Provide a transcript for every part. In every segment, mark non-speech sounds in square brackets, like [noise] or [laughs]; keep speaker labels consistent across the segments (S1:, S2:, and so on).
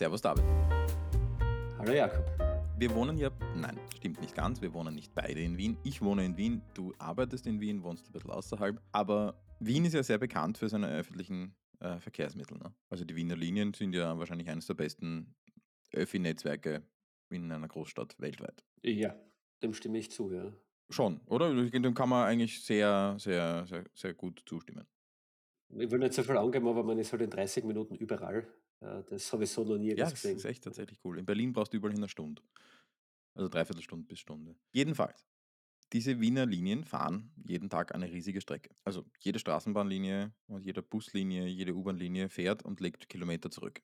S1: Servus David.
S2: Hallo Jakob.
S1: Wir wohnen ja, nein, stimmt nicht ganz, wir wohnen nicht beide in Wien. Ich wohne in Wien, du arbeitest in Wien, wohnst ein bisschen außerhalb. Aber Wien ist ja sehr bekannt für seine öffentlichen äh, Verkehrsmittel. Ne? Also die Wiener Linien sind ja wahrscheinlich eines der besten Öffi-Netzwerke in einer Großstadt weltweit.
S2: Ja, dem stimme ich zu, ja.
S1: Schon, oder? Dem kann man eigentlich sehr, sehr, sehr, sehr gut zustimmen.
S2: Ich will nicht so viel angeben, aber man ist halt in 30 Minuten überall. Äh, das habe ich so noch nie
S1: Ja, das
S2: gesehen.
S1: ist echt tatsächlich cool. In Berlin brauchst du überall hin eine Stunde. Also dreiviertel Stunde bis Stunde. Jedenfalls, diese Wiener Linien fahren jeden Tag eine riesige Strecke. Also jede Straßenbahnlinie und jede Buslinie, jede U-Bahn-Linie fährt und legt Kilometer zurück.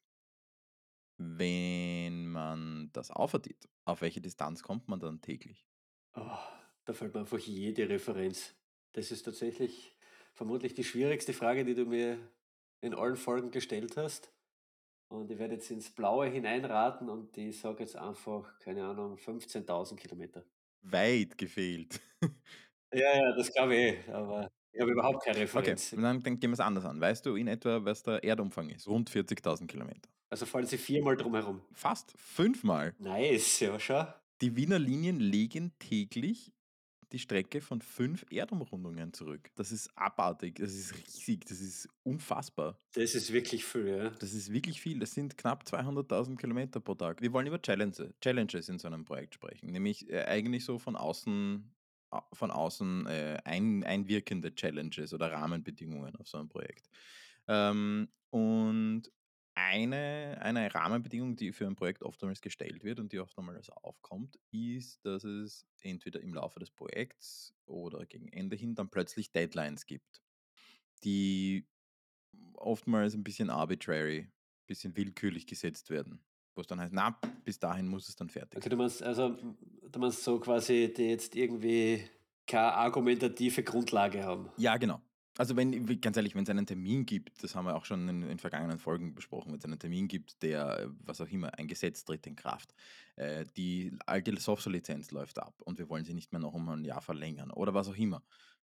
S1: Wenn man das aufaddiert, auf welche Distanz kommt man dann täglich?
S2: Oh, da fällt mir einfach jede Referenz. Das ist tatsächlich vermutlich die schwierigste Frage, die du mir in allen Folgen gestellt hast. Und ich werde jetzt ins Blaue hineinraten und ich sage jetzt einfach, keine Ahnung, 15.000 Kilometer.
S1: Weit gefehlt. [laughs]
S2: Ja, ja, das glaube ich eh, aber ich habe überhaupt keine
S1: Okay,
S2: Referenz.
S1: dann, dann gehen wir es anders an. Weißt du in etwa, was der Erdumfang ist? Rund 40.000 Kilometer.
S2: Also fallen sie viermal drumherum.
S1: Fast fünfmal.
S2: Nice, ja, schau.
S1: Die Wiener Linien legen täglich die Strecke von fünf Erdumrundungen zurück. Das ist abartig, das ist riesig, das ist unfassbar.
S2: Das ist wirklich viel, ja.
S1: Das ist wirklich viel. Das sind knapp 200.000 Kilometer pro Tag. Wir wollen über Challenges, Challenges in so einem Projekt sprechen, nämlich äh, eigentlich so von außen, au- von außen äh, ein, einwirkende Challenges oder Rahmenbedingungen auf so einem Projekt. Ähm, und eine, eine Rahmenbedingung, die für ein Projekt oftmals gestellt wird und die oftmals aufkommt, ist, dass es entweder im Laufe des Projekts oder gegen Ende hin dann plötzlich Deadlines gibt, die oftmals ein bisschen arbitrary, ein bisschen willkürlich gesetzt werden. Wo es dann heißt, na, bis dahin muss es dann fertig
S2: Okay,
S1: sein.
S2: du meinst, also, du meinst so quasi, die jetzt irgendwie keine argumentative Grundlage haben.
S1: Ja, genau. Also wenn, ganz ehrlich, wenn es einen Termin gibt, das haben wir auch schon in, in vergangenen Folgen besprochen, wenn es einen Termin gibt, der, was auch immer, ein Gesetz tritt in Kraft, äh, die alte Software-Lizenz läuft ab und wir wollen sie nicht mehr noch um ein Jahr verlängern oder was auch immer.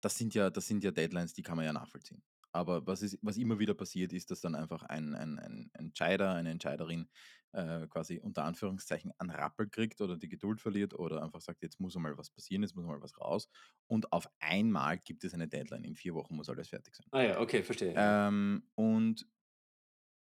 S1: Das sind ja, das sind ja Deadlines, die kann man ja nachvollziehen. Aber was, ist, was immer wieder passiert, ist, dass dann einfach ein, ein, ein Entscheider, eine Entscheiderin äh, quasi unter Anführungszeichen einen Rappel kriegt oder die Geduld verliert oder einfach sagt, jetzt muss mal was passieren, jetzt muss mal was raus. Und auf einmal gibt es eine Deadline. In vier Wochen muss alles fertig sein.
S2: Ah ja, okay, verstehe.
S1: Ähm, und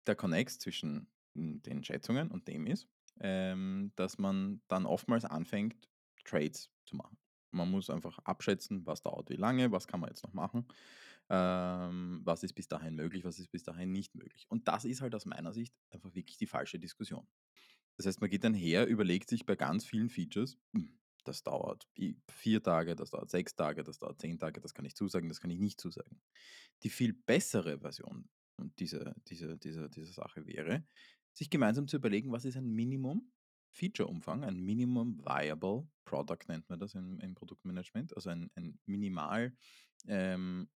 S1: der Connect zwischen mm, den Schätzungen und dem ist, ähm, dass man dann oftmals anfängt, Trades zu machen. Man muss einfach abschätzen, was dauert wie lange, was kann man jetzt noch machen, ähm, was ist bis dahin möglich, was ist bis dahin nicht möglich. Und das ist halt aus meiner Sicht einfach wirklich die falsche Diskussion. Das heißt, man geht dann her, überlegt sich bei ganz vielen Features, hm, das dauert vier Tage, das dauert sechs Tage, das dauert zehn Tage, das kann ich zusagen, das kann ich nicht zusagen. Die viel bessere Version dieser, dieser, dieser, dieser Sache wäre, sich gemeinsam zu überlegen, was ist ein Minimum Feature-Umfang, ein Minimum Viable Product nennt man das im, im Produktmanagement, also ein, ein minimal ähm,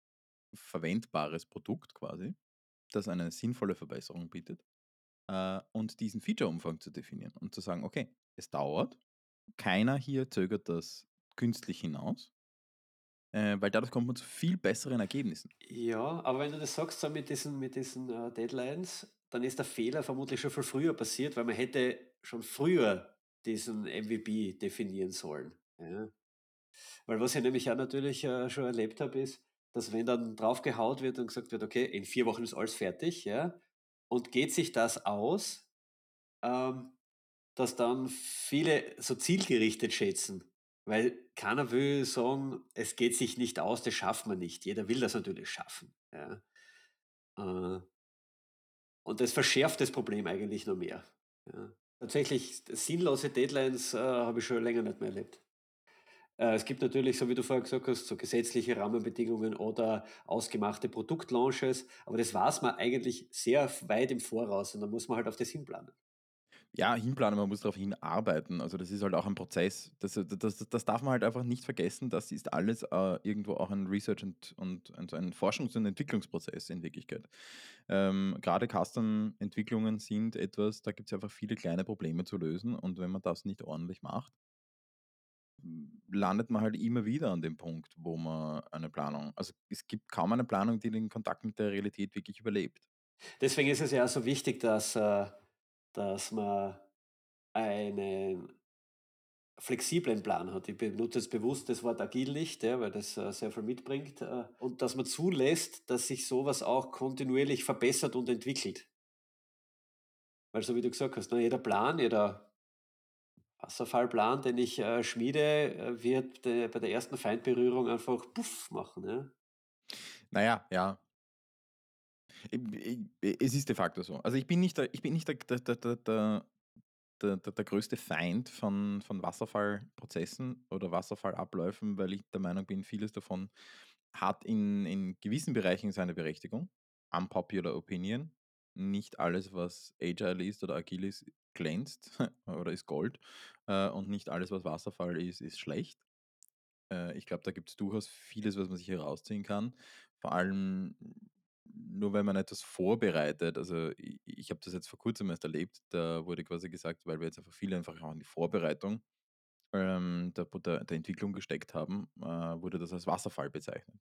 S1: verwendbares Produkt quasi, das eine sinnvolle Verbesserung bietet äh, und diesen Feature-Umfang zu definieren und zu sagen, okay, es dauert, keiner hier zögert das künstlich hinaus, äh, weil dadurch kommt man zu viel besseren Ergebnissen.
S2: Ja, aber wenn du das sagst, so mit diesen, mit diesen äh, Deadlines, dann ist der Fehler vermutlich schon viel früher passiert, weil man hätte schon früher diesen MVP definieren sollen. Ja. Weil was ich nämlich auch natürlich äh, schon erlebt habe, ist, dass wenn dann draufgehaut wird und gesagt wird, okay, in vier Wochen ist alles fertig, ja, und geht sich das aus, ähm, dass dann viele so zielgerichtet schätzen. Weil keiner will sagen, es geht sich nicht aus, das schaffen wir nicht. Jeder will das natürlich schaffen. Ja. Äh, und das verschärft das Problem eigentlich noch mehr. Ja. Tatsächlich, sinnlose Deadlines äh, habe ich schon länger nicht mehr erlebt. Äh, es gibt natürlich, so wie du vorher gesagt hast, so gesetzliche Rahmenbedingungen oder ausgemachte Produktlaunches, aber das weiß man eigentlich sehr weit im Voraus und da muss man halt auf das hinplanen.
S1: Ja, hinplanen, man muss darauf hinarbeiten. Also das ist halt auch ein Prozess. Das, das, das, das darf man halt einfach nicht vergessen. Das ist alles äh, irgendwo auch ein Research- und, und, und ein Forschungs- und Entwicklungsprozess in Wirklichkeit. Ähm, Gerade Custom-Entwicklungen sind etwas, da gibt es einfach viele kleine Probleme zu lösen und wenn man das nicht ordentlich macht, landet man halt immer wieder an dem Punkt, wo man eine Planung, also es gibt kaum eine Planung, die den Kontakt mit der Realität wirklich überlebt.
S2: Deswegen ist es ja so wichtig, dass, äh, dass man einen flexiblen Plan hat. Ich benutze jetzt bewusst das Wort agil nicht, ja, weil das äh, sehr viel mitbringt. Äh, und dass man zulässt, dass sich sowas auch kontinuierlich verbessert und entwickelt. Weil so wie du gesagt hast, ne, jeder Plan, jeder Wasserfallplan, den ich äh, schmiede, äh, wird de, bei der ersten Feindberührung einfach puff machen. Ja?
S1: Naja, ja. Es ist de facto so. Also ich bin nicht der, ich bin nicht der, der, der, der, der, der größte Feind von, von Wasserfallprozessen oder Wasserfallabläufen, weil ich der Meinung bin, vieles davon hat in, in gewissen Bereichen seine Berechtigung. Unpopular Opinion. Nicht alles, was Agile ist oder agil ist, glänzt [laughs] oder ist Gold. Äh, und nicht alles, was Wasserfall ist, ist schlecht. Äh, ich glaube, da gibt es durchaus vieles, was man sich herausziehen kann. Vor allem nur wenn man etwas vorbereitet, also ich, ich habe das jetzt vor kurzem erst erlebt, da wurde quasi gesagt, weil wir jetzt einfach viele einfach auch in die Vorbereitung ähm, der, der, der Entwicklung gesteckt haben, äh, wurde das als Wasserfall bezeichnet.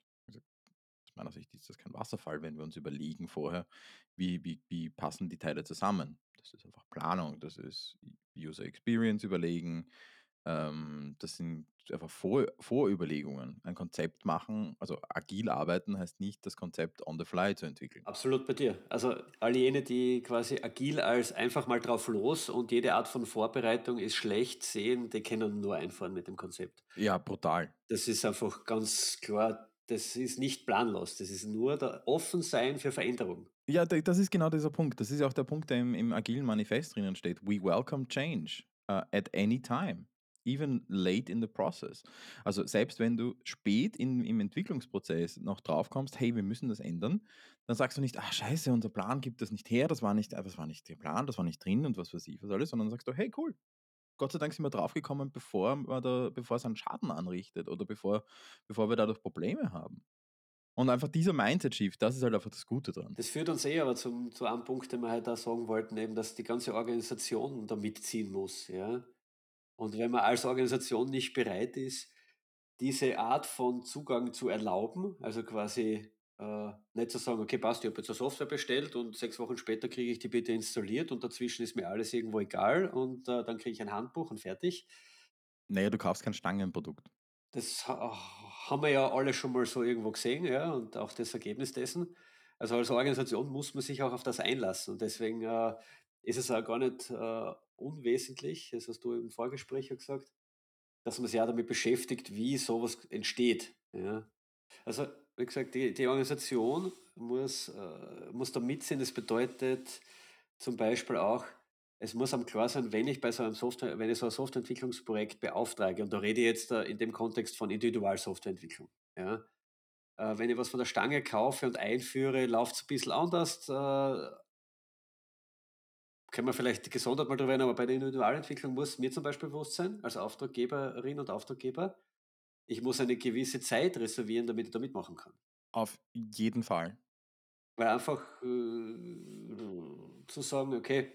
S1: Aus meiner Sicht ist das kein Wasserfall, wenn wir uns überlegen vorher, wie, wie, wie passen die Teile zusammen. Das ist einfach Planung, das ist User Experience überlegen, ähm, das sind einfach Vor Vorüberlegungen. Ein Konzept machen, also agil arbeiten heißt nicht, das Konzept on the fly zu entwickeln.
S2: Absolut bei dir. Also all jene, die quasi agil als einfach mal drauf los und jede Art von Vorbereitung ist schlecht sehen, die können nur einfahren mit dem Konzept.
S1: Ja, brutal.
S2: Das ist einfach ganz klar, das ist nicht planlos. Das ist nur der Offensein für Veränderung.
S1: Ja, das ist genau dieser Punkt. Das ist auch der Punkt, der im, im agilen Manifest drinnen steht. We welcome change uh, at any time even late in the process. Also selbst wenn du spät in, im Entwicklungsprozess noch draufkommst, hey, wir müssen das ändern, dann sagst du nicht, ach scheiße, unser Plan gibt das nicht her, das war nicht, das war nicht der Plan, das war nicht drin und was weiß ich, was alles, sondern sagst du, hey, cool. Gott sei Dank sind wir draufgekommen, bevor, bevor es einen Schaden anrichtet oder bevor, bevor wir dadurch Probleme haben. Und einfach dieser Mindset-Shift, das ist halt einfach das Gute dran.
S2: Das führt uns eh aber zum, zu einem Punkt, den wir halt da sagen wollten, eben, dass die ganze Organisation da mitziehen muss. Ja? Und wenn man als Organisation nicht bereit ist, diese Art von Zugang zu erlauben, also quasi äh, nicht zu sagen, okay, passt, ich habe jetzt eine Software bestellt und sechs Wochen später kriege ich die bitte installiert und dazwischen ist mir alles irgendwo egal und äh, dann kriege ich ein Handbuch und fertig.
S1: Naja, du kaufst kein Stangenprodukt.
S2: Das ha haben wir ja alle schon mal so irgendwo gesehen, ja, und auch das Ergebnis dessen. Also als Organisation muss man sich auch auf das einlassen und deswegen äh, ist es auch gar nicht äh, unwesentlich, das hast du im Vorgespräch ja gesagt, dass man sich auch damit beschäftigt, wie sowas entsteht. Ja. Also, wie gesagt, die, die Organisation muss, äh, muss da mitsehen. Das bedeutet zum Beispiel auch, es muss am klar sein, wenn ich bei so einem Software, wenn ich so ein Softwareentwicklungsprojekt beauftrage, und da rede ich jetzt äh, in dem Kontext von Individualsoftwareentwicklung, ja, äh, wenn ich was von der Stange kaufe und einführe, läuft es ein bisschen anders, äh, können wir vielleicht gesondert mal drüber reden, aber bei der Individualentwicklung muss mir zum Beispiel bewusst sein, als Auftraggeberin und Auftraggeber, ich muss eine gewisse Zeit reservieren, damit ich da mitmachen kann.
S1: Auf jeden Fall.
S2: Weil einfach äh, zu sagen, okay,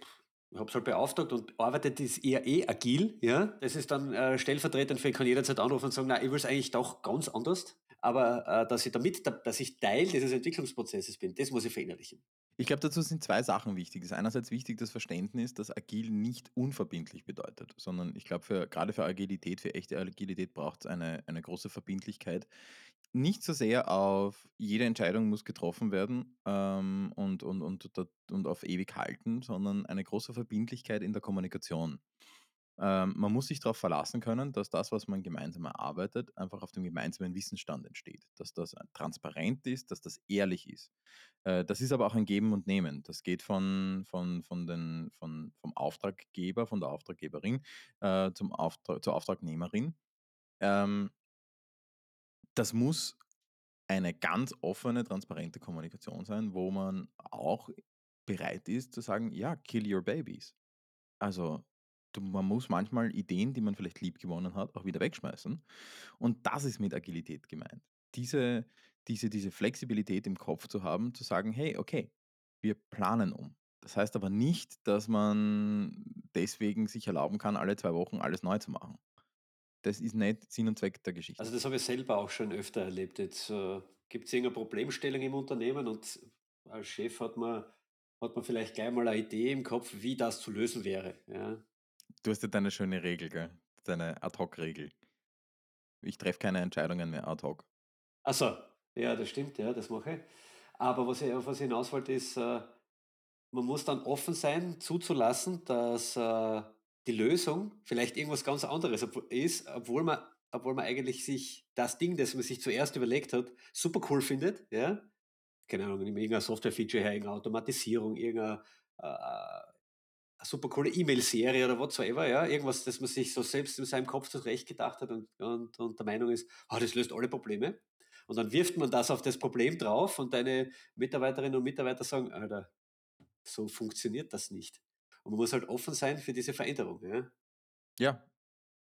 S2: ich habe es halt beauftragt und arbeitet ist eher eh agil, ja. Das ist dann äh, stellvertretend für, ich kann jederzeit anrufen und sagen, nein, ich will es eigentlich doch ganz anders. Aber äh, dass ich damit, dass ich Teil dieses Entwicklungsprozesses bin, das muss ich verinnerlichen.
S1: Ich glaube, dazu sind zwei Sachen wichtig. Es ist einerseits wichtig das Verständnis, dass agil nicht unverbindlich bedeutet, sondern ich glaube, für, gerade für Agilität, für echte Agilität braucht es eine, eine große Verbindlichkeit. Nicht so sehr auf jede Entscheidung muss getroffen werden ähm, und, und, und, und auf ewig halten, sondern eine große Verbindlichkeit in der Kommunikation. Ähm, man muss sich darauf verlassen können, dass das, was man gemeinsam erarbeitet, einfach auf dem gemeinsamen Wissensstand entsteht. Dass das äh, transparent ist, dass das ehrlich ist. Äh, das ist aber auch ein Geben und Nehmen. Das geht von, von, von den, von, vom Auftraggeber, von der Auftraggeberin äh, zum Auftrag, zur Auftragnehmerin. Ähm, das muss eine ganz offene, transparente Kommunikation sein, wo man auch bereit ist zu sagen, ja, kill your babies. Also man muss manchmal Ideen, die man vielleicht lieb gewonnen hat, auch wieder wegschmeißen. Und das ist mit Agilität gemeint. Diese, diese, diese Flexibilität im Kopf zu haben, zu sagen, hey, okay, wir planen um. Das heißt aber nicht, dass man deswegen sich erlauben kann, alle zwei Wochen alles neu zu machen. Das ist nicht Sinn und Zweck der Geschichte.
S2: Also das habe ich selber auch schon öfter erlebt. Jetzt äh, gibt es irgendeine Problemstellung im Unternehmen und als Chef hat man hat man vielleicht gleich mal eine Idee im Kopf, wie das zu lösen wäre. Ja.
S1: Du hast ja deine schöne Regel, gell? Deine Ad-Hoc-Regel. Ich treffe keine Entscheidungen mehr ad hoc.
S2: Ach so, ja, das stimmt, ja, das mache ich. Aber was ich, auf was ich hinaus wollte, ist, äh, man muss dann offen sein, zuzulassen, dass äh, die Lösung vielleicht irgendwas ganz anderes ist, obwohl man, obwohl man eigentlich sich das Ding, das man sich zuerst überlegt hat, super cool findet, ja. Keine Ahnung, irgendein Software-Feature her, irgendeine Automatisierung, irgendeine äh, super coole E-Mail-Serie oder whatsoever, ja, irgendwas, das man sich so selbst in seinem Kopf zurecht gedacht hat und, und, und der Meinung ist, ah, das löst alle Probleme. Und dann wirft man das auf das Problem drauf und deine Mitarbeiterinnen und Mitarbeiter sagen, Alter, so funktioniert das nicht. Und man muss halt offen sein für diese Veränderung. Ja?
S1: Ja,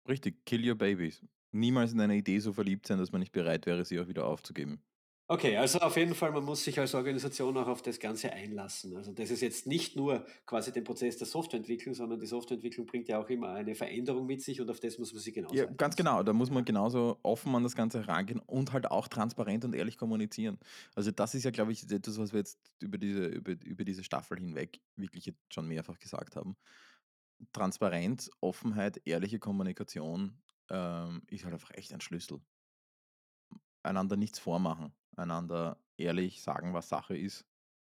S1: richtig. Kill your babies. Niemals in eine Idee so verliebt sein, dass man nicht bereit wäre, sie auch wieder aufzugeben.
S2: Okay, also auf jeden Fall, man muss sich als Organisation auch auf das Ganze einlassen. Also das ist jetzt nicht nur quasi den Prozess der Softwareentwicklung, sondern die Softwareentwicklung bringt ja auch immer eine Veränderung mit sich und auf das muss man sich genauso
S1: Ja, ganz genau. Da muss man genauso offen an das Ganze herangehen und halt auch transparent und ehrlich kommunizieren. Also das ist ja, glaube ich, etwas, was wir jetzt über diese, über, über diese Staffel hinweg wirklich jetzt schon mehrfach gesagt haben. Transparenz, Offenheit, ehrliche Kommunikation ähm, ist halt einfach echt ein Schlüssel. Einander nichts vormachen, einander ehrlich sagen, was Sache ist,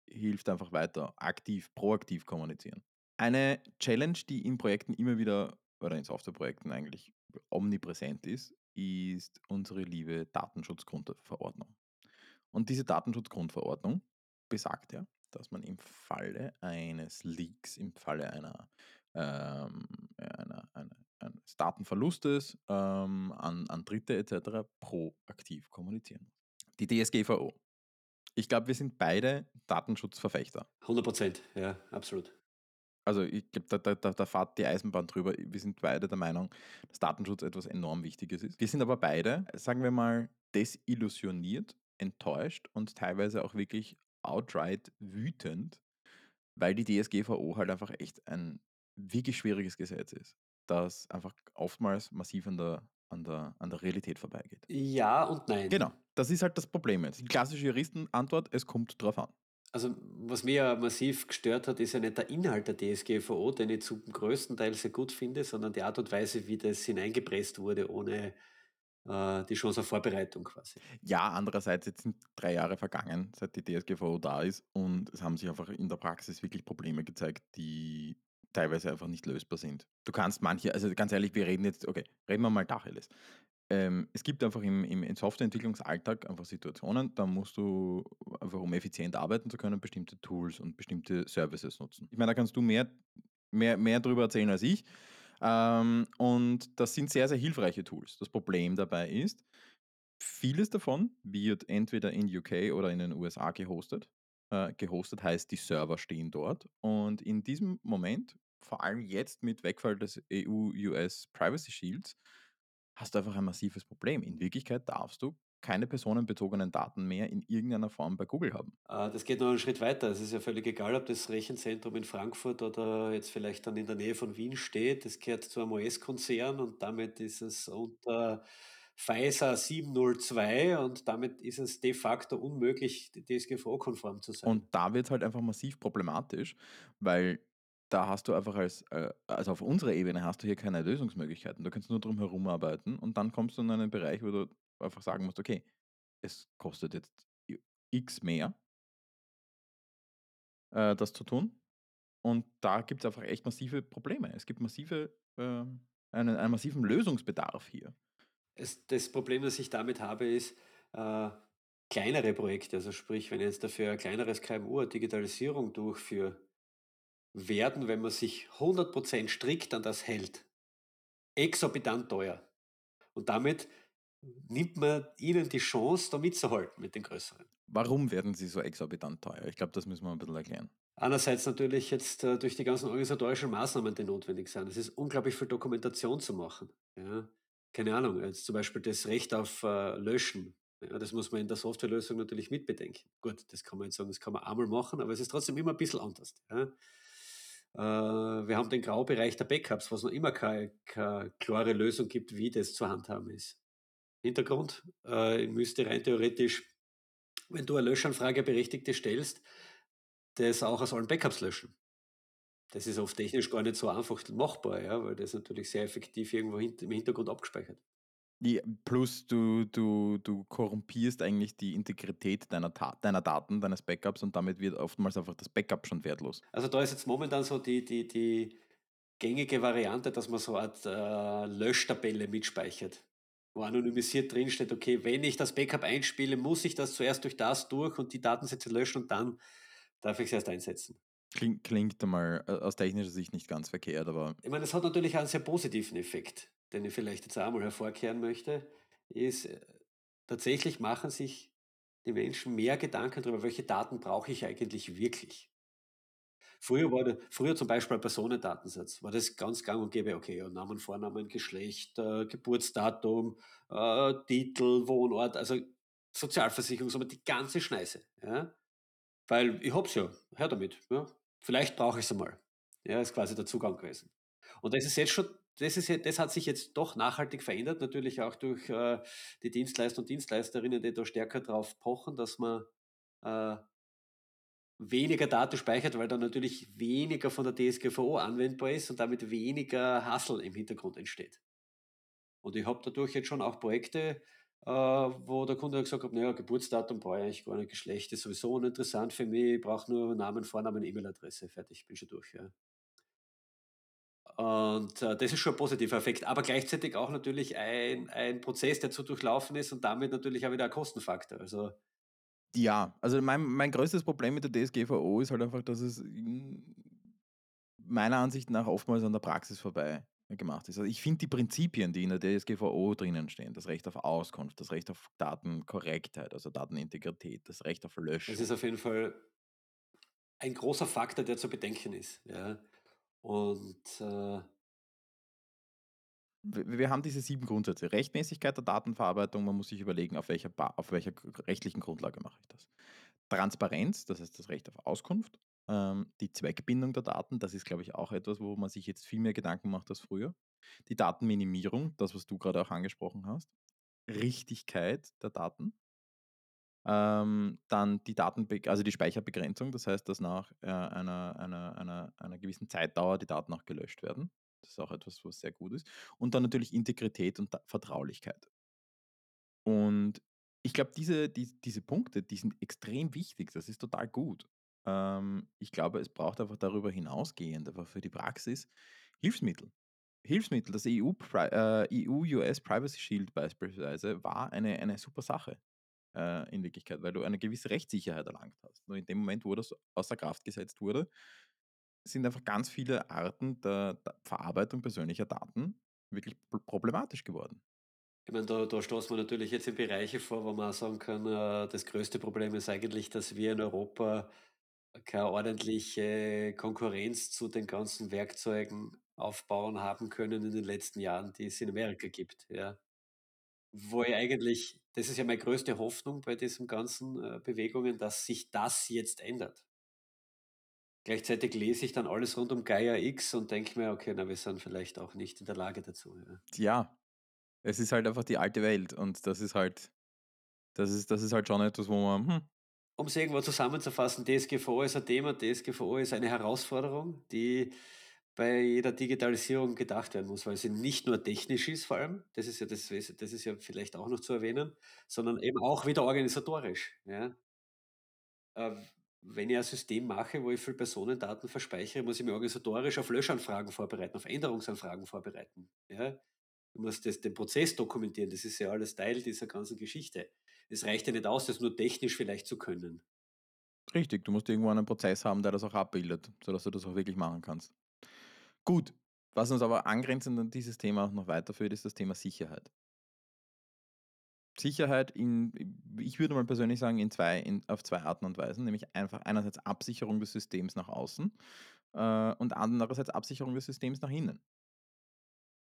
S1: hilft einfach weiter. Aktiv, proaktiv kommunizieren. Eine Challenge, die in Projekten immer wieder, oder in Softwareprojekten eigentlich omnipräsent ist, ist unsere liebe Datenschutzgrundverordnung. Und diese Datenschutzgrundverordnung besagt ja, dass man im Falle eines Leaks, im Falle einer, ähm, einer, einer, eines Datenverlustes ähm, an, an Dritte etc. proaktiv kommunizieren muss. Die DSGVO. Ich glaube, wir sind beide Datenschutzverfechter.
S2: 100 Prozent, ja, absolut.
S1: Also ich glaube, da, da, da, da fährt die Eisenbahn drüber. Wir sind beide der Meinung, dass Datenschutz etwas enorm Wichtiges ist. Wir sind aber beide, sagen wir mal, desillusioniert, enttäuscht und teilweise auch wirklich outright wütend, weil die DSGVO halt einfach echt ein wirklich schwieriges Gesetz ist, das einfach oftmals massiv an der, an der, an der Realität vorbeigeht.
S2: Ja und nein.
S1: Genau, das ist halt das Problem jetzt. Die klassische Juristenantwort, es kommt drauf an.
S2: Also, was mir ja massiv gestört hat, ist ja nicht der Inhalt der DSGVO, den ich zum größten Teil sehr gut finde, sondern die Art und Weise, wie das hineingepresst wurde, ohne äh, die Chance auf Vorbereitung quasi.
S1: Ja, andererseits, jetzt sind drei Jahre vergangen, seit die DSGVO da ist und es haben sich einfach in der Praxis wirklich Probleme gezeigt, die teilweise einfach nicht lösbar sind. Du kannst manche, also ganz ehrlich, wir reden jetzt, okay, reden wir mal Tacheles. Ähm, es gibt einfach im, im, im Softwareentwicklungsalltag einfach Situationen, da musst du einfach, um effizient arbeiten zu können, bestimmte Tools und bestimmte Services nutzen. Ich meine, da kannst du mehr, mehr, mehr darüber erzählen als ich. Ähm, und das sind sehr, sehr hilfreiche Tools. Das Problem dabei ist, vieles davon wird entweder in UK oder in den USA gehostet. Äh, gehostet heißt, die Server stehen dort. Und in diesem Moment, vor allem jetzt mit Wegfall des EU-US Privacy Shields, hast du einfach ein massives Problem. In Wirklichkeit darfst du keine personenbezogenen Daten mehr in irgendeiner Form bei Google haben.
S2: Äh, das geht noch einen Schritt weiter. Es ist ja völlig egal, ob das Rechenzentrum in Frankfurt oder jetzt vielleicht dann in der Nähe von Wien steht. Das gehört zu einem US-Konzern und damit ist es unter Pfizer 702 und damit ist es de facto unmöglich, DSGVO-konform zu sein.
S1: Und da wird es halt einfach massiv problematisch, weil da hast du einfach als, äh, also auf unserer Ebene hast du hier keine Lösungsmöglichkeiten. Du kannst nur drum herum arbeiten und dann kommst du in einen Bereich, wo du einfach sagen musst, okay, es kostet jetzt x mehr, äh, das zu tun. Und da gibt es einfach echt massive Probleme. Es gibt massive, äh, einen, einen massiven Lösungsbedarf hier.
S2: Es, das Problem, das ich damit habe, ist, äh, kleinere Projekte, also sprich, wenn ich jetzt dafür ein kleineres KMU Digitalisierung durchführe, werden, wenn man sich 100% strikt an das hält, exorbitant teuer. Und damit nimmt man ihnen die Chance, da mitzuhalten mit den größeren.
S1: Warum werden sie so exorbitant teuer? Ich glaube, das müssen wir ein bisschen erklären.
S2: Einerseits natürlich jetzt äh, durch die ganzen organisatorischen Maßnahmen, die notwendig sind. Es ist unglaublich viel Dokumentation zu machen. Ja. Keine Ahnung, jetzt zum Beispiel das Recht auf äh, Löschen. Ja, das muss man in der Softwarelösung natürlich mitbedenken. Gut, das kann man jetzt sagen, das kann man einmal machen, aber es ist trotzdem immer ein bisschen anders. Ja. Äh, wir haben den Graubereich der Backups, was noch immer keine, keine klare Lösung gibt, wie das zu handhaben ist. Hintergrund, äh, müsste rein theoretisch, wenn du eine Löschanfrage berechtigte stellst, das auch aus allen Backups löschen. Das ist oft technisch gar nicht so einfach machbar, ja, weil das natürlich sehr effektiv irgendwo im Hintergrund abgespeichert.
S1: Ja, plus du du du korrumpierst eigentlich die Integrität deiner deiner Daten, deines Backups und damit wird oftmals einfach das Backup schon wertlos.
S2: Also, da ist jetzt momentan so die die die gängige Variante, dass man so eine Art, äh, Löschtabelle mitspeichert, wo anonymisiert drinsteht: „Okay, wenn ich das Backup einspiele, muss ich das zuerst durch das durch und die Datensätze löschen und dann darf ich's erst einsetzen.“
S1: Klingt klingt einmal, äh, aus technischer Sicht nicht ganz verkehrt, aber
S2: Ich meine, das hat natürlich einen sehr positiven Effekt, den ich vielleicht jetzt auch mal hervorkehren möchte, ist, äh, tatsächlich machen sich die Menschen mehr Gedanken darüber, welche Daten brauche ich eigentlich wirklich? Früher war früher zum Beispiel ein Personendatensatz, war das ganz gang und gäbe, okay, Namen, Vornamen, Geschlecht, äh, Geburtsdatum, äh, Titel, Wohnort, also Sozialversicherungsnummer, die ganze Schneise, ja? Weil ich habe es ja, her damit, ja. Vielleicht brauche ich es einmal. Ja, ist quasi der Zugang gewesen. Und das ist jetzt schon das ist das hat sich jetzt doch nachhaltig verändert, natürlich auch durch, äh, die Dienstleister und Dienstleisterinnen, die da stärker drauf pochen, dass man, äh weniger Daten speichert, weil dann natürlich weniger von der DSGVO anwendbar ist und damit weniger Hassel im Hintergrund entsteht. Und ich habe dadurch jetzt schon auch Projekte, äh, wo der Kunde gesagt hat: „Na ja, Geburtsdatum brauche ich gar nicht, Geschlecht ist sowieso uninteressant für mich, ich brauche nur Namen, Vornamen, E-Mail-Adresse, fertig, bin schon durch“, ja. Und, äh, das ist schon ein positiver Effekt, aber gleichzeitig auch natürlich ein ein Prozess, der zu durchlaufen ist und damit natürlich auch wieder ein Kostenfaktor. Also
S1: Ja, also mein mein größtes Problem mit der DSGVO ist halt einfach, dass es, meiner Ansicht nach oftmals an der Praxis vorbei gemacht ist. Also, ich finde die Prinzipien, die in der DSGVO drinnen stehen, das Recht auf Auskunft, das Recht auf Datenkorrektheit, also Datenintegrität, das Recht auf
S2: Das ist auf jeden Fall ein großer Faktor, der zu bedenken ist, ja. Und, äh,
S1: wir haben diese 7 Grundsätze. Rechtmäßigkeit der Datenverarbeitung, man muss sich überlegen, auf welcher Ba auf welcher rechtlichen Grundlage mache ich das. Transparenz, das heißt das Recht auf Auskunft. Ähm, die Zweckbindung der Daten, das ist, glaube ich, auch etwas, wo man sich jetzt viel mehr Gedanken macht als früher. Die Datenminimierung, das, was du gerade auch angesprochen hast. Richtigkeit der Daten. Ähm, dann die Datenbe also die Speicherbegrenzung, das heißt, dass nach, äh, einer einer einer einer gewissen Zeitdauer die Daten auch gelöscht werden. Das ist auch etwas, was sehr gut ist. Und dann natürlich Integrität und Vertraulichkeit. Und ich glaube, diese dies diese Punkte, die sind extrem wichtig. Das ist total gut. Ähm, ich glaube, es braucht einfach darüber hinausgehend, einfach für die Praxis Hilfsmittel. Hilfsmittel, das EU Pri äh, EU-US Privacy Shield beispielsweise war eine eine super Sache, äh, in Wirklichkeit, weil du eine gewisse Rechtssicherheit erlangt hast. Nur in dem Moment, wo das außer Kraft gesetzt wurde, sind einfach ganz viele Arten der der Verarbeitung persönlicher Daten wirklich pro problematisch geworden.
S2: ich meine, da da stoßen wir natürlich jetzt in Bereiche vor, wo man auch sagen kann, äh, das größte Problem ist eigentlich, dass wir in Europa keine ordentliche Konkurrenz zu den ganzen Werkzeugen aufbauen haben können in den letzten Jahren, die es in Amerika gibt, ja. Wo ich eigentlich das ist ja meine größte Hoffnung bei diesen ganzen, äh, Bewegungen, dass sich das jetzt ändert. Gleichzeitig lese ich dann alles rund um Gaia X und denke mir: „Okay, na, wir sind vielleicht auch nicht in der Lage dazu“, ja.
S1: Ja, es ist halt einfach die alte Welt und das ist halt das ist das ist halt schon etwas, wo man hm,
S2: Um es irgendwo zusammenzufassen, DSGVO ist ein Thema, DSGVO ist eine Herausforderung, die bei jeder Digitalisierung gedacht werden muss, weil sie nicht nur technisch ist vor allem, das ist ja das das ist ja vielleicht auch noch zu erwähnen, sondern eben auch wieder organisatorisch, ja. Äh, wenn ich ein System mache, wo ich viel Personendaten verspeichere, muss ich mich organisatorisch auf Löschanfragen vorbereiten, auf Änderungsanfragen vorbereiten, ja. Du musst das den Prozess dokumentieren, das ist ja alles Teil dieser ganzen Geschichte. Es reicht ja nicht aus, das nur technisch vielleicht zu können.
S1: richtig, du musst irgendwo einen Prozess haben, der das auch abbildet, sodass du das auch wirklich machen kannst. Gut, was uns aber angrenzend an dieses Thema noch weiterführt, ist das Thema Sicherheit. Sicherheit in ich würde mal persönlich sagen, in zwei in auf 2 Arten und Weisen, nämlich einfach einerseits Absicherung des Systems nach außen, äh, und andererseits Absicherung des Systems nach innen.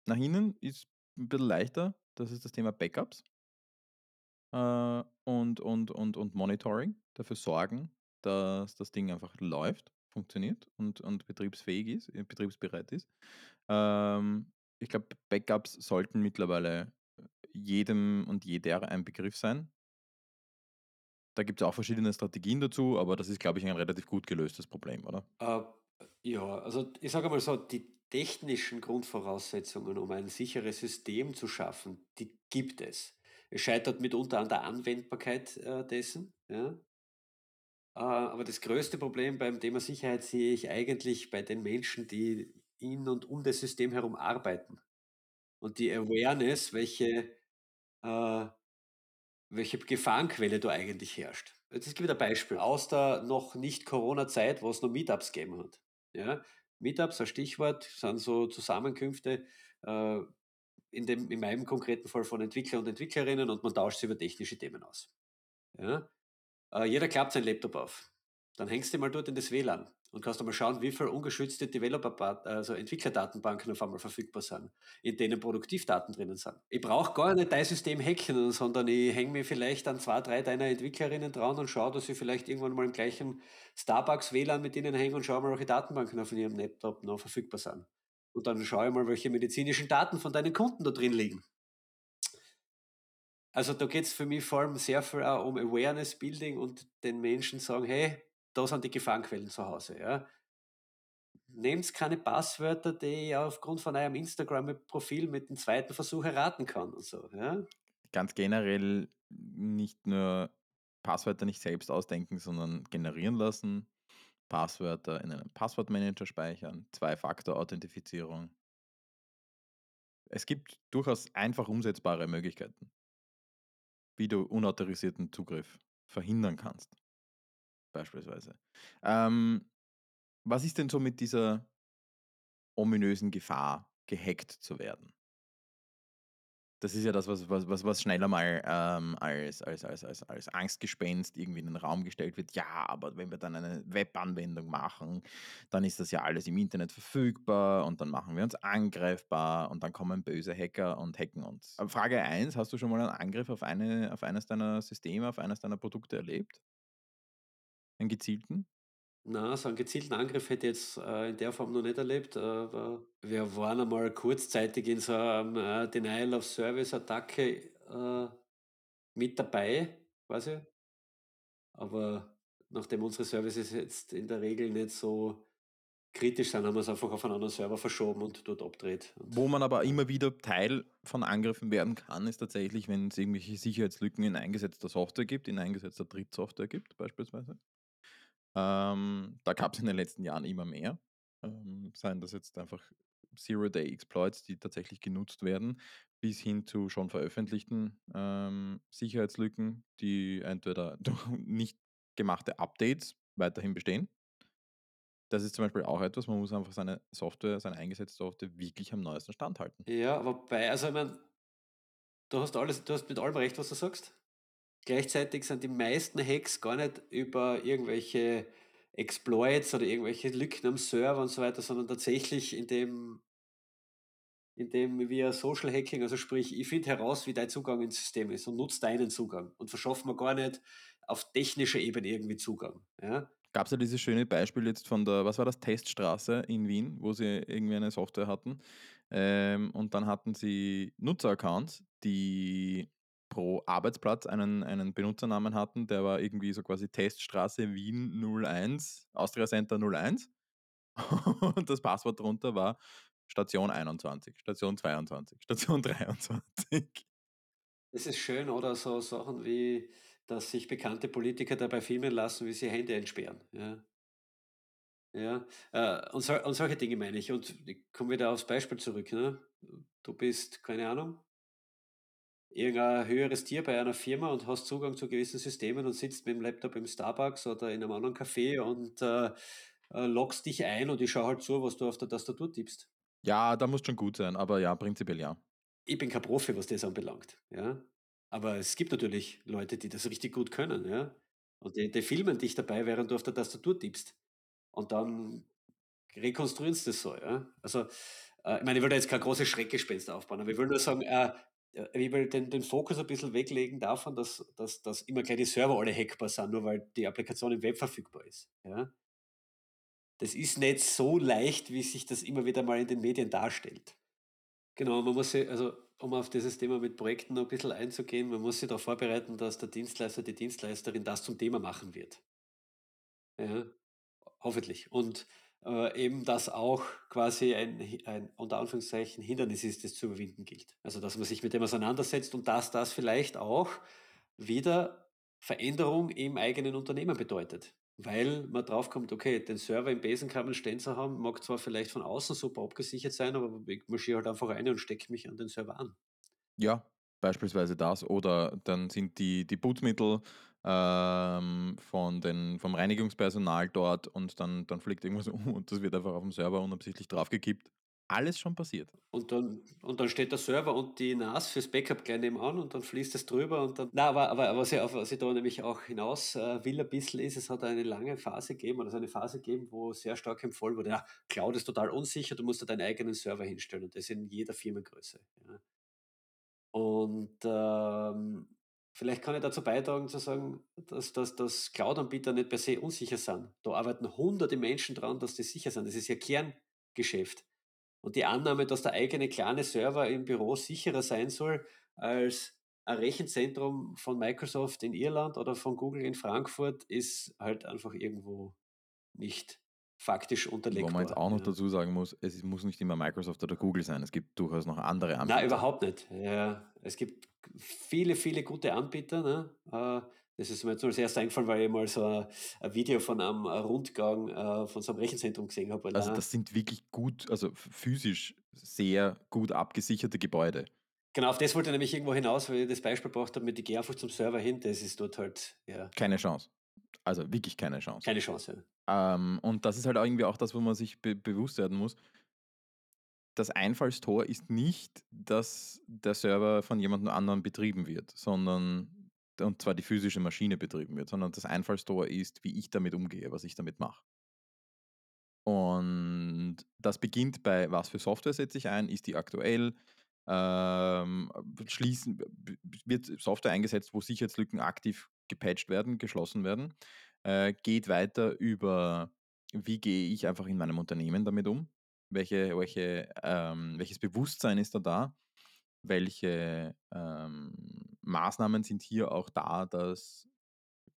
S1: Nach innen ist ein bisschen leichter, das ist das Thema Backups. Äh, und und und und Monitoring, dafür sorgen, dass das Ding einfach läuft, funktioniert und und betriebsfähig ist äh, betriebsbereit ist. Ähm, ich glaube, Backups sollten mittlerweile jedem und jeder ein Begriff sein. Da gibt's auch verschiedene Strategien dazu, aber das ist, glaube ich, ein relativ gut gelöstes Problem, oder?
S2: Äh, ja, also ich sage mal so, die technischen Grundvoraussetzungen, um ein sicheres System zu schaffen, die gibt es. Es scheitert mitunter an der Anwendbarkeit, äh, dessen, ja. Äh, aber das größte Problem beim Thema Sicherheit sehe ich eigentlich bei den Menschen, die in und um das System herum arbeiten. Und die Awareness, welche, äh, welche Gefahrenquelle da eigentlich herrscht. Jetzt dir ein Beispiel aus der noch nicht Corona-Zeit, wo es noch Meetups gegeben hat. Ja? Meetups, ein Stichwort, sind so Zusammenkünfte, äh, in, dem, in meinem konkreten Fall von Entwickler und Entwicklerinnen und man tauscht sich über technische Themen aus. Ja? Äh, jeder klappt seinen Laptop auf. Dann hängst du mal dort in das WLAN und kannst einmal schauen, wie viele ungeschützte Developer, also Entwicklerdatenbanken auf einmal verfügbar sind, in denen Produktivdaten drinnen sind. Ich brauche gar nicht dein System hacken, sondern ich hänge mir vielleicht an zwei, drei deiner Entwicklerinnen dran und schaue, dass ich vielleicht irgendwann mal im gleichen Starbucks WLAN mit ihnen hänge und schaue mal, welche Datenbanken auf ihrem Laptop noch verfügbar sind. Und dann schaue ich mal, welche medizinischen Daten von deinen Kunden da drin liegen. Also da geht es für mich vor allem sehr viel auch um Awareness Building und den Menschen sagen, hey, da sind die Gefahrenquellen zu Hause. Ja. Nehmt keine Passwörter, die ich aufgrund von eurem Instagram-Profil mit dem zweiten Versuch erraten kann und so. Ja.
S1: Ganz generell nicht nur Passwörter nicht selbst ausdenken, sondern generieren lassen, Passwörter in einem Passwortmanager speichern, Zwei-Faktor-Authentifizierung. Es gibt durchaus einfach umsetzbare Möglichkeiten wie du unautorisierten Zugriff verhindern kannst, beispielsweise. Ähm, was ist denn so mit dieser ominösen Gefahr, gehackt zu werden? Das ist ja das, was, was, was, schneller mal ähm, als, als, als, als, als Angstgespenst irgendwie in den Raum gestellt wird. Ja, aber wenn wir dann eine Webanwendung machen, dann ist das ja alles im Internet verfügbar und dann machen wir uns angreifbar und dann kommen böse Hacker und hacken uns. Frage 1, hast du schon mal einen Angriff auf, eine, auf eines deiner Systeme, auf eines deiner Produkte erlebt? Einen gezielten?
S2: Na, so einen gezielten Angriff hätte ich jetzt, äh, in der Form noch nicht erlebt, aber wir waren einmal kurzzeitig in so einem, äh, Denial of Service Attacke, äh, mit dabei, quasi. Aber nachdem unsere Services jetzt in der Regel nicht so kritisch sind, haben wir es einfach auf einen anderen Server verschoben und dort abgedreht.
S1: Wo man aber immer wieder Teil von Angriffen werden kann, ist tatsächlich, wenn es irgendwelche Sicherheitslücken in eingesetzter Software gibt, in eingesetzter Drittsoftware gibt, beispielsweise. Ähm, da gab es in den letzten Jahren immer mehr. Ähm, seien das jetzt einfach Zero-Day-Exploits, die tatsächlich genutzt werden, bis hin zu schon veröffentlichten ähm, Sicherheitslücken, die entweder [laughs] durch nicht gemachte Updates weiterhin bestehen. Das ist zum Beispiel auch etwas, man muss einfach seine Software, seine eingesetzte Software wirklich am neuesten Stand halten.
S2: Ja, wobei, also ich meine, du hast alles, du hast mit allem recht, was du sagst. Gleichzeitig sind die meisten Hacks gar nicht über irgendwelche Exploits oder irgendwelche Lücken am Server und so weiter, sondern tatsächlich in dem in dem via Social Hacking, also sprich, ich finde heraus, wie dein Zugang ins System ist und nutze deinen Zugang und verschaffe mir gar nicht auf technischer Ebene irgendwie Zugang. Ja?
S1: Gab es ja dieses schöne Beispiel jetzt von der, was war das, Teststraße in Wien, wo sie irgendwie eine Software hatten. Ähm, und dann hatten sie Nutzeraccounts, die pro Arbeitsplatz einen, einen Benutzernamen hatten, der war irgendwie so quasi Teststraße Wien 01, Austria Center 01. [laughs] Und das Passwort drunter war Station 21, Station 22, [laughs] Station 23.
S2: Es ist schön, oder so Sachen wie, dass sich bekannte Politiker dabei filmen lassen, wie sie Hände entsperren. Ja, ja. Äh, und, so, und solche Dinge meine ich. Und ich komme wieder aufs Beispiel zurück. Ne? Du bist, keine Ahnung, irgendein höheres Tier bei einer Firma und hast Zugang zu gewissen Systemen und sitzt mit dem Laptop im Starbucks oder in einem anderen Café und äh, äh, loggst dich ein und ich schaue halt zu, was du auf der Tastatur tippst.
S1: Ja, da muss schon gut sein, aber ja, prinzipiell ja.
S2: Ich bin kein Profi, was das anbelangt, ja. Aber es gibt natürlich Leute, die das richtig gut können, ja. Und die, die filmen dich dabei, während du auf der Tastatur tippst. Und dann rekonstruieren sie das so, ja. Also, äh, ich meine, ich will da jetzt kein großes Schreckgespenst aufbauen, aber ich will nur sagen, äh, den, den Fokus ein bisschen weglegen davon, dass, dass, dass immer gleich die Server alle hackbar sind, nur weil die Applikation im Web verfügbar ist. Ja? Das ist nicht so leicht, wie sich das immer wieder mal in den Medien darstellt. Genau, man muss sich, also um auf dieses Thema mit Projekten noch ein bisschen einzugehen, man muss sich darauf vorbereiten, dass der Dienstleister, die Dienstleisterin das zum Thema machen wird. Ja, hoffentlich. Und äh, eben, dass auch quasi ein, ein unter Anführungszeichen Hindernis ist, das zu überwinden gilt. Also, dass man sich mit dem auseinandersetzt und dass das vielleicht auch wieder Veränderung im eigenen Unternehmen bedeutet. Weil man draufkommt, okay, den Server im Besenkammer stehen zu haben, mag zwar vielleicht von außen super abgesichert sein, aber ich marschiere halt einfach rein und stecke mich an den Server an.
S1: Ja, beispielsweise das. Oder dann sind die, die Putzmittel ähm, von den, vom Reinigungspersonal dort und dann, dann fliegt irgendwas [laughs] um und das wird einfach auf dem Server unabsichtlich draufgekippt. Alles schon passiert.
S2: Und dann, und dann steht der Server und die NAS fürs Backup gleich nebenan und dann fließt es drüber und dann. Na, aber, aber was, ich, was ich da nämlich auch hinaus äh, will ein bisschen ist, es hat eine lange Phase gegeben, oder also eine Phase gegeben, wo sehr stark empfohlen wurde, ja, Cloud ist total unsicher, du musst da deinen eigenen Server hinstellen und das in jeder Firmengröße. Ja. Und ähm, vielleicht kann ich dazu beitragen zu sagen, dass, dass, dass Cloud-Anbieter nicht per se unsicher sind. Da arbeiten hunderte Menschen dran, dass die sicher sind. Das ist ja Kerngeschäft. Und die Annahme, dass der eigene kleine Server im Büro sicherer sein soll als ein Rechenzentrum von Microsoft in Irland oder von Google in Frankfurt, ist halt einfach irgendwo nicht faktisch unterlegt.
S1: Wo man jetzt auch noch ja. dazu sagen muss, es muss nicht immer Microsoft oder Google sein. Es gibt durchaus noch andere
S2: Anbieter. Nein, überhaupt nicht. Ja, es gibt viele, viele gute Anbieter. Ne? Äh, das ist mir jetzt als erstes eingefallen, weil ich mal so ein, ein Video von einem Rundgang äh, von so einem Rechenzentrum gesehen habe.
S1: Also das sind wirklich gut, also physisch sehr gut abgesicherte Gebäude.
S2: Genau, auf das wollte ich nämlich irgendwo hinaus, weil ich das Beispiel gebracht habe, mit ich gehe einfach zum Server hin, das ist dort halt, ja.
S1: Keine Chance. Also wirklich keine Chance.
S2: Keine Chance,
S1: ja. Ähm, und das ist halt irgendwie auch das, wo man sich be bewusst werden muss. Das Einfallstor ist nicht, dass der Server von jemandem anderen betrieben wird, sondern und zwar die physische Maschine betrieben wird, sondern das Einfallstor ist, wie ich damit umgehe, was ich damit mache. Und das beginnt bei, was für Software setze ich ein, ist die aktuell, ähm, schließen, wird Software eingesetzt, wo Sicherheitslücken aktiv gepatcht werden, geschlossen werden, äh, geht weiter über, wie gehe ich einfach in meinem Unternehmen damit um, welche, welche, ähm, welches Bewusstsein ist da da, welche ähm, Maßnahmen sind hier auch da, dass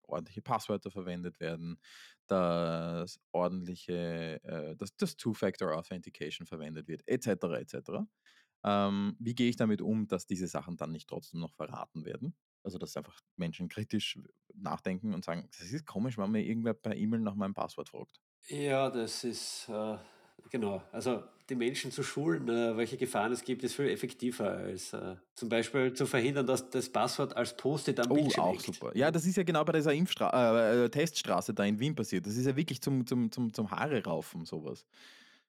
S1: ordentliche Passwörter verwendet werden, dass ordentliche, äh, dass das Two-Factor-Authentication verwendet wird, etc. etc. Ähm, wie gehe ich damit um, dass diese Sachen dann nicht trotzdem noch verraten werden? Also, dass einfach Menschen kritisch nachdenken und sagen, das ist komisch, wenn mir irgendwer per E-Mail nach meinem Passwort fragt.
S2: Ja, das ist äh, genau. Also die Menschen zu schulen, äh, welche Gefahren es gibt, ist viel effektiver als äh, zum Beispiel zu verhindern, dass das Passwort als Post-it am
S1: oh, Bildschirm auch liegt. super. Ja, das ist ja genau bei dieser Impfstra äh, äh, Teststraße da in Wien passiert. Das ist ja wirklich zum, zum, zum, zum Haare raufen, sowas.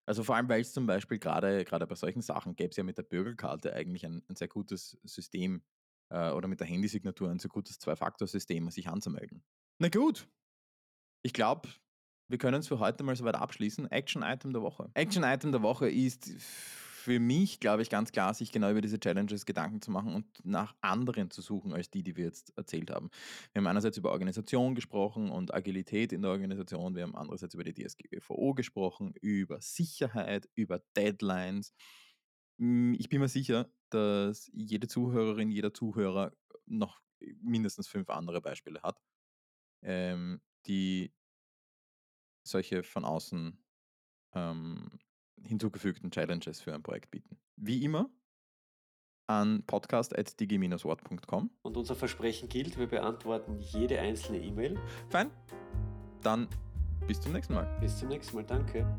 S1: Also vor allem, weil es zum Beispiel gerade bei solchen Sachen gäbe es ja mit der Bürgerkarte eigentlich ein, ein sehr gutes System äh, oder mit der Handysignatur ein sehr gutes Zwei-Faktor-System, sich anzumelden. Na gut. Ich glaube, wir können es für heute mal soweit abschließen. Action-Item der Woche. Action-Item der Woche ist für mich, glaube ich, ganz klar, sich genau über diese Challenges Gedanken zu machen und nach anderen zu suchen, als die, die wir jetzt erzählt haben. Wir haben einerseits über Organisation gesprochen und Agilität in der Organisation. Wir haben andererseits über die DSGVO gesprochen, über Sicherheit, über Deadlines. Hm, ich bin mir sicher, dass jede Zuhörerin, jeder Zuhörer noch mindestens fünf andere Beispiele hat, ähm, die solche von außen ähm, hinzugefügten Challenges für ein Projekt bieten. Wie immer an podcast.digi-wort.com.
S2: Und unser Versprechen gilt, wir beantworten jede einzelne E-Mail.
S1: Fein. Dann bis zum nächsten Mal.
S2: Bis zum nächsten Mal, danke.